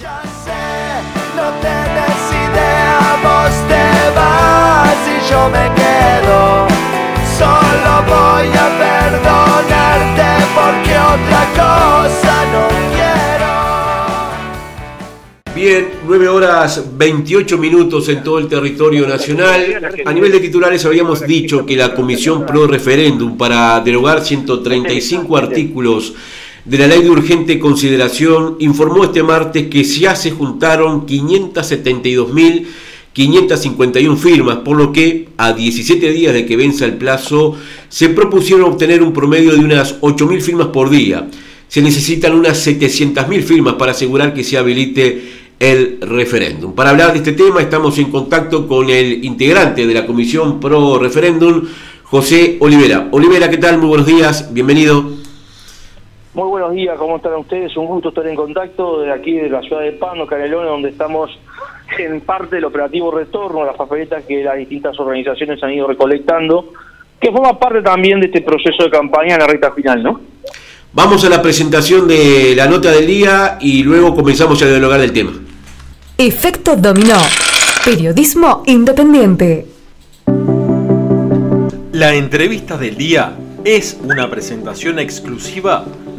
Ya sé, no tenés idea, vos te vas y yo me quedo. Solo voy a perdonarte porque otra cosa no quiero. Bien, 9 horas 28 minutos en todo el territorio nacional. A nivel de titulares habíamos dicho que la Comisión Pro Referéndum para derogar 135 artículos de la Ley de Urgente Consideración informó este martes que ya se juntaron 572.551 firmas, por lo que a 17 días de que venza el plazo se propusieron obtener un promedio de unas 8.000 firmas por día. Se necesitan unas 700.000 firmas para asegurar que se habilite el referéndum. Para hablar de este tema estamos en contacto con el integrante de la Comisión Pro Referéndum, José Olivera. Olivera, ¿qué tal? Muy buenos días, bienvenido. Muy buenos días, ¿cómo están ustedes? Un gusto estar en contacto de aquí de la ciudad de Pano, Canelones, donde estamos en parte del operativo retorno a las papeletas que las distintas organizaciones han ido recolectando, que forma parte también de este proceso de campaña en la recta final, ¿no? Vamos a la presentación de la nota del día y luego comenzamos a dialogar del tema. Efecto Dominó. Periodismo independiente. La entrevista del día es una presentación exclusiva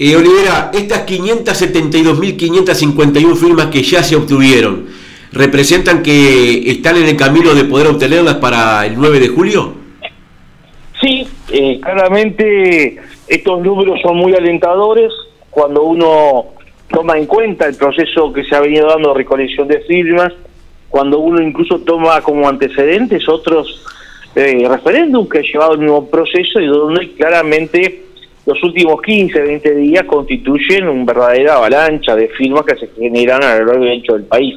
Eh, Olivera, estas 572.551 firmas que ya se obtuvieron, ¿representan que están en el camino de poder obtenerlas para el 9 de julio? Sí, eh, claramente estos números son muy alentadores cuando uno toma en cuenta el proceso que se ha venido dando de recolección de firmas, cuando uno incluso toma como antecedentes otros eh, referéndums que ha llevado el mismo proceso y donde claramente los últimos 15, 20 días constituyen una verdadera avalancha de firmas que se generan a lo largo y ancho del país.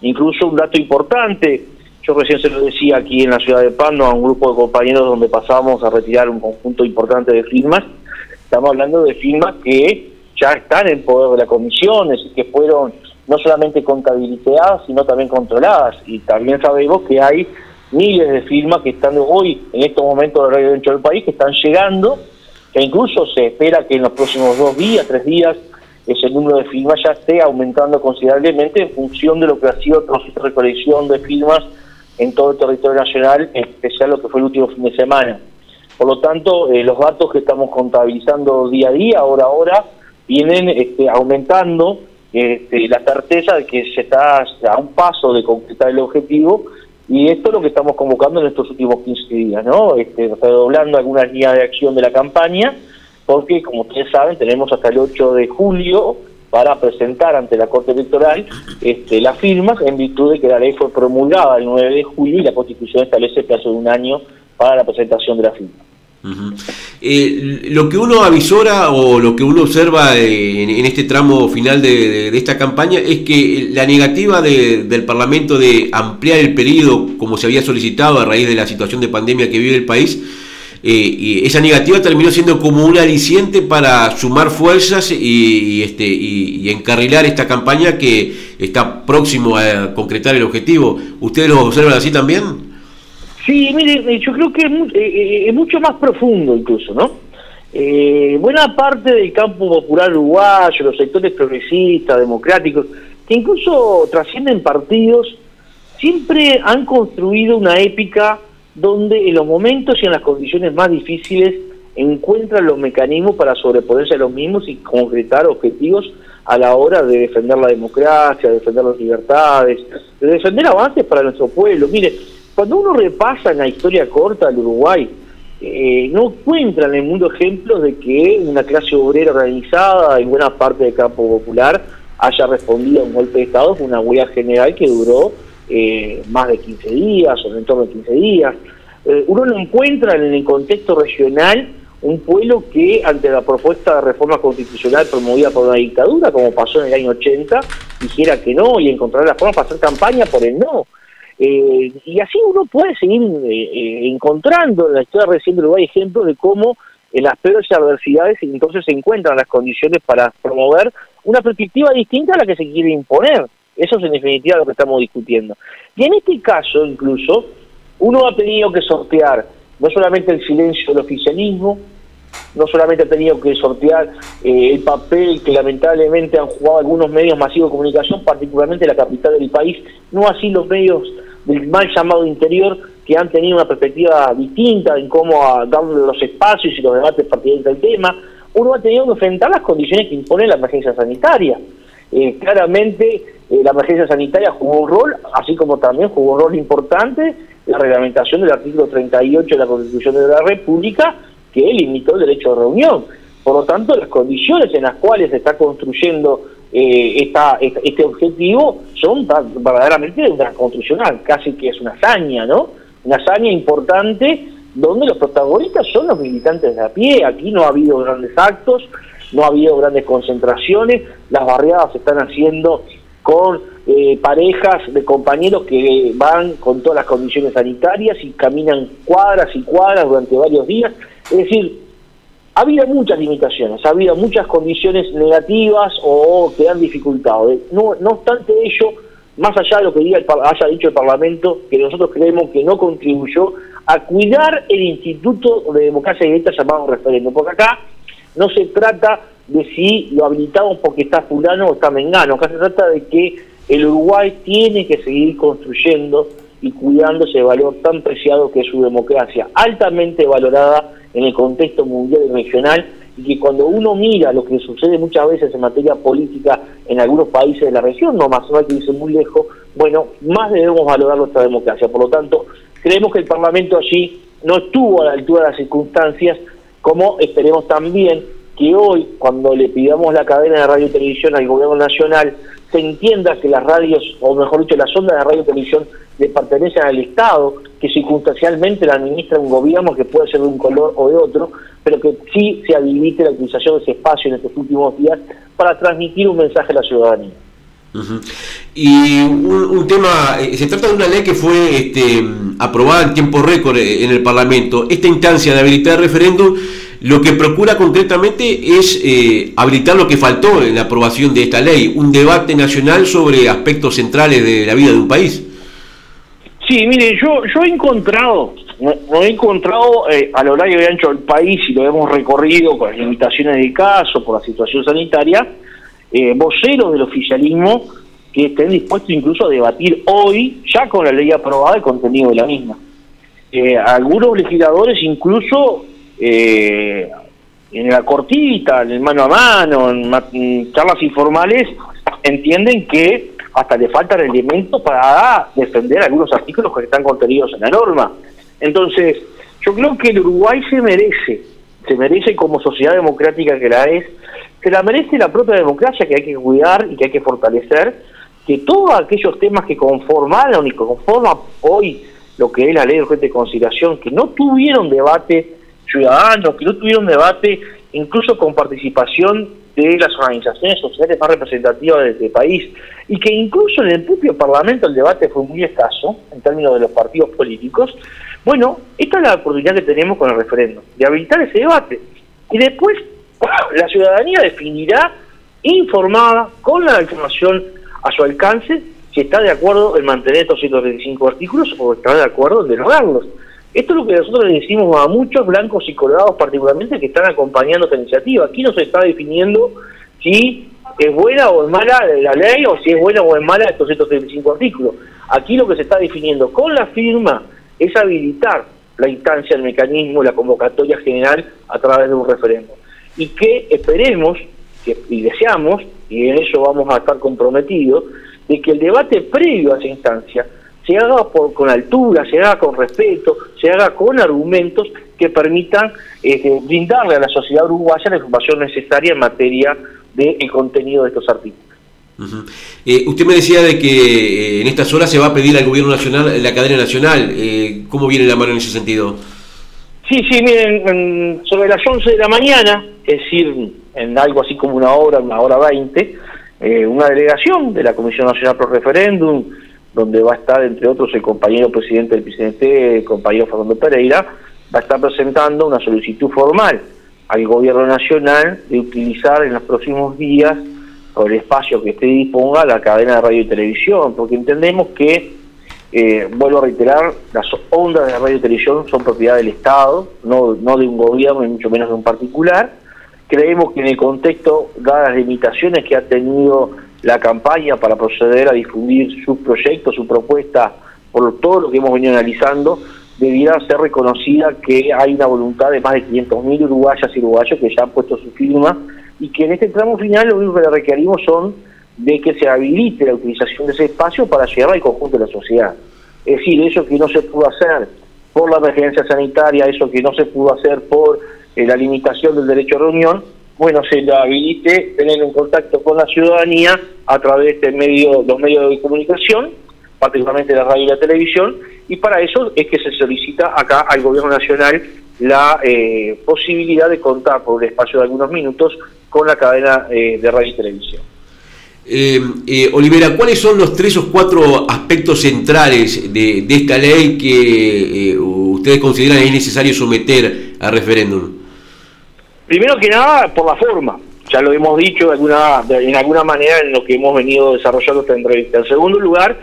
Incluso un dato importante, yo recién se lo decía aquí en la ciudad de Pando a un grupo de compañeros donde pasamos a retirar un conjunto importante de firmas, estamos hablando de firmas que ya están en poder de la comisión, es que fueron no solamente contabilizadas, sino también controladas. Y también sabemos que hay miles de firmas que están hoy, en estos momentos, a lo largo del país, que están llegando que incluso se espera que en los próximos dos días, tres días, ese número de firmas ya esté aumentando considerablemente en función de lo que ha sido el proceso de recolección de firmas en todo el territorio nacional, especial lo que fue el último fin de semana. Por lo tanto, eh, los datos que estamos contabilizando día a día, hora a hora, vienen este, aumentando este, la certeza de que se está a un paso de concretar el objetivo y esto es lo que estamos convocando en estos últimos 15 días, ¿no? Este, redoblando algunas líneas de acción de la campaña, porque como ustedes saben, tenemos hasta el 8 de julio para presentar ante la Corte Electoral este, las firmas en virtud de que la ley fue promulgada el 9 de julio y la Constitución establece el plazo de un año para la presentación de la firma. Eh, lo que uno avisora o lo que uno observa en, este tramo final de, esta campaña es que la negativa del Parlamento de ampliar el periodo como se había solicitado a raíz de la situación de pandemia que vive el país, eh, y esa negativa terminó siendo como un aliciente para sumar fuerzas y, este, y, encarrilar esta campaña que está próximo a concretar el objetivo. ¿Ustedes lo observan así también? Sí, mire, eh, yo creo que es, eh, eh, mucho más profundo incluso, ¿no? buena parte del campo popular uruguayo, los sectores progresistas, democráticos, que incluso trascienden partidos, siempre han construido una épica donde en los momentos y en las condiciones más difíciles encuentran los mecanismos para sobreponerse a los mismos y concretar objetivos a la hora de defender la democracia, de defender las libertades, de defender avances para nuestro pueblo. Mire, cuando uno repasa en la historia corta del Uruguay, eh, no encuentra en el mundo ejemplos de que una clase obrera organizada en buena parte del campo popular haya respondido a un golpe de Estado con una huella general que duró eh, más de 15 días o en torno de 15 días. Eh, uno no encuentra en el contexto regional un pueblo que ante la propuesta de reforma constitucional promovida por una dictadura, como pasó en el año 80, dijera que no y encontrar la forma para hacer campaña por el no. Eh, y así uno puede seguir eh, eh, encontrando en la historia reciente de Uruguay ejemplos de cómo en las peores adversidades entonces se encuentran las condiciones para promover una perspectiva distinta a la que se quiere imponer. Eso es en definitiva lo que estamos discutiendo. Y en este caso incluso uno ha tenido que sortear no solamente el silencio del oficialismo, no solamente ha tenido que sortear eh, el papel que lamentablemente han jugado algunos medios masivos de comunicación, particularmente la capital del país, no así los medios del mal llamado interior que han tenido una perspectiva distinta en cómo dar los espacios y los debates partidarios del tema, uno ha tenido que enfrentar las condiciones que impone la emergencia sanitaria. Eh, claramente eh, la emergencia sanitaria jugó un rol, así como también jugó un rol importante la reglamentación del artículo 38 de la Constitución de la República, que limitó el derecho de reunión. Por lo tanto, las condiciones en las cuales se está construyendo eh, este objetivo son verdaderamente construcción casi que es una hazaña, ¿no? Una hazaña importante donde los protagonistas son los militantes de a pie. Aquí no ha habido grandes actos, no ha habido grandes concentraciones, las barriadas se están haciendo con eh, parejas de compañeros que van con todas las condiciones sanitarias y caminan cuadras y cuadras durante varios días. Es decir, ha habido muchas limitaciones, ha habido muchas condiciones negativas o que han dificultado. No, no obstante ello, más allá de lo que diga haya dicho el Parlamento, que nosotros creemos que no contribuyó a cuidar el Instituto de Democracia Directa llamado referéndum, porque acá no se trata de si lo habilitamos porque está fulano o está mengano, acá se trata de que el Uruguay tiene que seguir construyendo y cuidando ese valor tan preciado que es su democracia, altamente valorada en el contexto mundial y regional, y que cuando uno mira lo que sucede muchas veces en materia política en algunos países de la región, no más no hay que irse muy lejos, bueno, más debemos valorar nuestra democracia. Por lo tanto, creemos que el Parlamento allí no estuvo a la altura de las circunstancias, como esperemos también que hoy, cuando le pidamos la cadena de radio y televisión al gobierno nacional, se entienda que las radios, o mejor dicho, las ondas de radio y televisión le pertenecen al Estado, que circunstancialmente la administra un gobierno que puede ser de un color o de otro, pero que sí se habilite la utilización de ese espacio en estos últimos días para transmitir un mensaje a la ciudadanía. Y un, tema, eh, se trata de una ley que fue este, aprobada en tiempo récord eh, en el Parlamento. Esta instancia de habilitar el referéndum lo que procura concretamente es eh, habilitar lo que faltó en la aprobación de esta ley, un debate nacional sobre aspectos centrales de la vida de un país. Sí, mire, yo, yo he encontrado, no, he encontrado eh, a lo largo y ancho del país, y lo hemos recorrido con las limitaciones del caso, por la situación sanitaria, eh, voceros del oficialismo que estén dispuestos incluso a debatir hoy, ya con la ley aprobada, el contenido de la misma. Eh, algunos legisladores incluso eh, en la cortita, en el mano a mano, en, charlas informales, entienden que hasta le faltan elementos para defender algunos artículos que están contenidos en la norma. Entonces, yo creo que el Uruguay se merece, se merece como sociedad democrática que la es, se la merece la propia democracia que hay que cuidar y que hay que fortalecer, que todos aquellos temas que conformaron y conforman hoy lo que es la ley de conciliación, que no tuvieron debate ciudadanos, que no tuvieron debate incluso con participación de las organizaciones sociales más representativas de este país, y que incluso en el propio Parlamento el debate fue muy escaso en términos de los partidos políticos, bueno, esta es la oportunidad que tenemos con el referéndum, de habilitar ese debate. Y después la ciudadanía definirá informada con la información a su alcance si está de acuerdo en mantener estos 135 artículos o está de acuerdo en derogarlos. Esto es lo que nosotros le decimos a muchos blancos y colorados particularmente que están acompañando esta iniciativa. Aquí no se está definiendo si es buena o es mala la ley o si es buena o es mala estos 135 artículos. Aquí lo que se está definiendo con la firma es habilitar la instancia, el mecanismo, la convocatoria general a través de un referéndum. Y que esperemos y deseamos, y en eso vamos a estar comprometidos, de que el debate previo a esa instancia se haga por, con altura, se haga con respeto, se haga con argumentos que permitan este, brindarle a la sociedad uruguaya la información necesaria en materia del contenido de estos artículos. Eh, usted me decía de que eh, en estas horas se va a pedir al gobierno nacional la cadena nacional. Eh, ¿Cómo viene la mano en ese sentido? Sí, sí, miren, sobre las 11 de la mañana, es decir, en algo así como una hora, una hora veinte, eh, una delegación de la Comisión Nacional Pro Referéndum, donde va a estar, entre otros, el compañero presidente del PCNT, el compañero Fernando Pereira, va a estar presentando una solicitud formal al gobierno nacional de utilizar en los próximos días o el espacio que esté disponga la cadena de radio y televisión, porque entendemos que, eh, vuelvo a reiterar, las ondas de radio y televisión son propiedad del Estado, no, no de un gobierno y mucho menos de un particular. Creemos que en el contexto, dadas las limitaciones que ha tenido la campaña para proceder a difundir sus proyectos, su propuesta, por todo lo que hemos venido analizando, debiera ser reconocida que hay una voluntad de más de 500.000 uruguayas y uruguayos que ya han puesto su firma y que en este tramo final lo único que le requerimos son de que se habilite la utilización de ese espacio para llegar al conjunto de la sociedad. Es decir, eso que no se pudo hacer por la emergencia sanitaria, eso que no se pudo hacer por eh, la limitación del derecho a reunión, bueno, se lo habilite tener un contacto con la ciudadanía a través de medio, los medios de comunicación, particularmente la radio y la televisión, y para eso es que se solicita acá al Gobierno Nacional la eh, posibilidad de contar por un espacio de algunos minutos con la cadena eh, de radio y televisión. Eh, Olivera, ¿cuáles son los tres o cuatro aspectos centrales de, esta ley que ustedes consideran es necesario someter a referéndum? Primero que nada, por la forma. Ya lo hemos dicho de alguna, en alguna manera en lo que hemos venido desarrollando esta entrevista. En segundo lugar,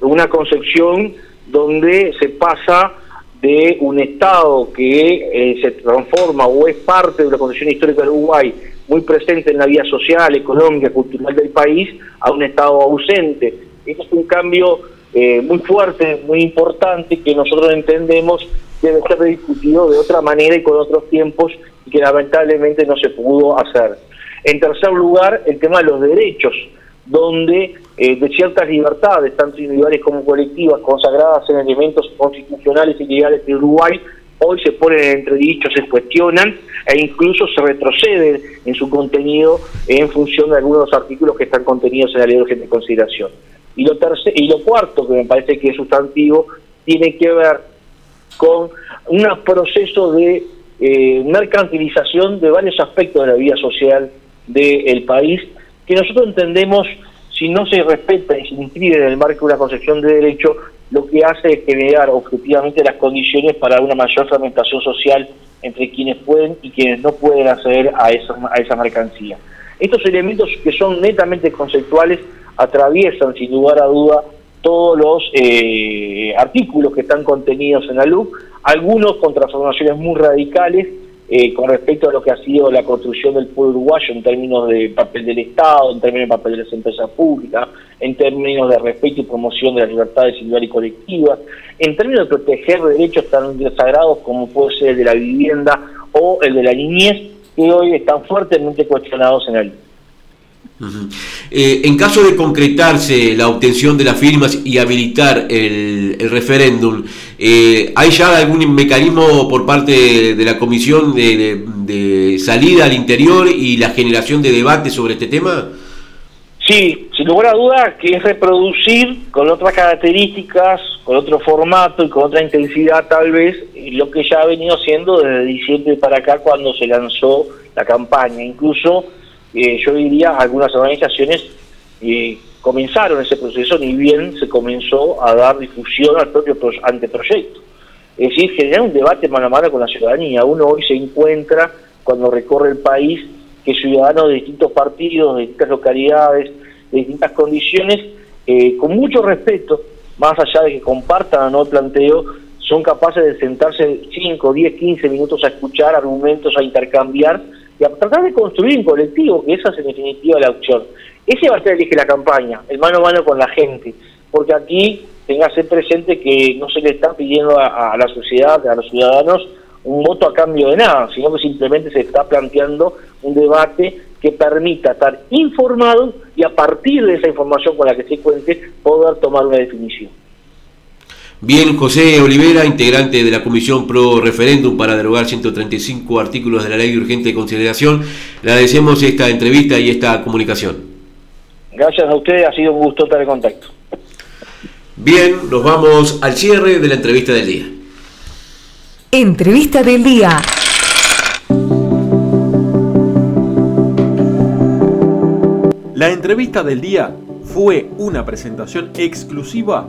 una concepción donde se pasa de un Estado que eh, se transforma o es parte de la condición histórica del Uruguay, muy presente en la vida social, económica, cultural del país, a un Estado ausente. Este es un cambio eh, muy fuerte, muy importante, que nosotros entendemos debe ser discutido de otra manera y con otros tiempos, y que lamentablemente no se pudo hacer. En tercer lugar, el tema de los derechos donde eh, de ciertas libertades, tanto individuales como colectivas, consagradas en elementos constitucionales y legales de Uruguay, hoy se ponen en entredicho, se cuestionan e incluso se retroceden en su contenido en función de algunos artículos que están contenidos en la ley de urgente consideración. Y lo, tercer, y lo cuarto, que me parece que es sustantivo, tiene que ver con un proceso de eh, mercantilización de varios aspectos de la vida social del país que nosotros entendemos, si no se respeta y se inscribe en el marco de una concepción de derecho, lo que hace es generar objetivamente las condiciones para una mayor fragmentación social entre quienes pueden y quienes no pueden acceder a esa, a esa mercancía. Estos elementos que son netamente conceptuales atraviesan sin lugar a duda todos los eh, artículos que están contenidos en la LUC, algunos con transformaciones muy radicales eh, con respecto a lo que ha sido la construcción del pueblo uruguayo en términos de papel del Estado, en términos de papel de las empresas públicas, en términos de respeto y promoción de las libertades individuales y colectivas, en términos de proteger derechos tan desagrados como puede ser el de la vivienda o el de la niñez, que hoy están fuertemente cuestionados en eh, en caso de concretarse la obtención de las firmas y habilitar el, referéndum, eh, ¿hay ya algún mecanismo por parte de, la Comisión de, salida al interior y la generación de debate sobre este tema? Sí, sin lugar a duda que es reproducir con otras características, con otro formato y con otra intensidad tal vez, lo que ya ha venido siendo desde diciembre para acá cuando se lanzó la campaña. Incluso eh, yo diría, algunas organizaciones eh, comenzaron ese proceso ni bien se comenzó a dar difusión al propio anteproyecto. Es decir, generar un debate mano a mano con la ciudadanía. Uno hoy se encuentra, cuando recorre el país, que ciudadanos de distintos partidos, de distintas localidades, de distintas condiciones, eh, con mucho respeto, más allá de que compartan o el planteo, son capaces de sentarse 5, 10, 15 minutos a escuchar argumentos, a intercambiar y a tratar de construir un colectivo, que esa es en definitiva la opción. Ese va a ser el eje de la campaña, el mano a mano con la gente, porque aquí ser presente que no se le está pidiendo a, la sociedad, a los ciudadanos, un voto a cambio de nada, sino que simplemente se está planteando un debate que permita estar informado y a partir de esa información con la que se cuente poder tomar una definición. Bien, José Olivera, integrante de la Comisión Pro Referéndum para derogar 135 artículos de la Ley de Urgente Consideración, le agradecemos esta entrevista y esta comunicación. Gracias a ustedes, ha sido un gusto estar en contacto. Bien, nos vamos al cierre de la entrevista del día. Entrevista del día. La entrevista del día fue una presentación exclusiva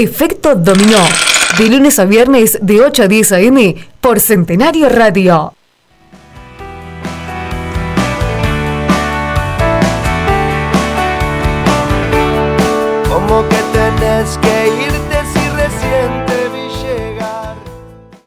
Efecto Dominó. De lunes a viernes de 8 a 10 a.m. por Centenario Radio.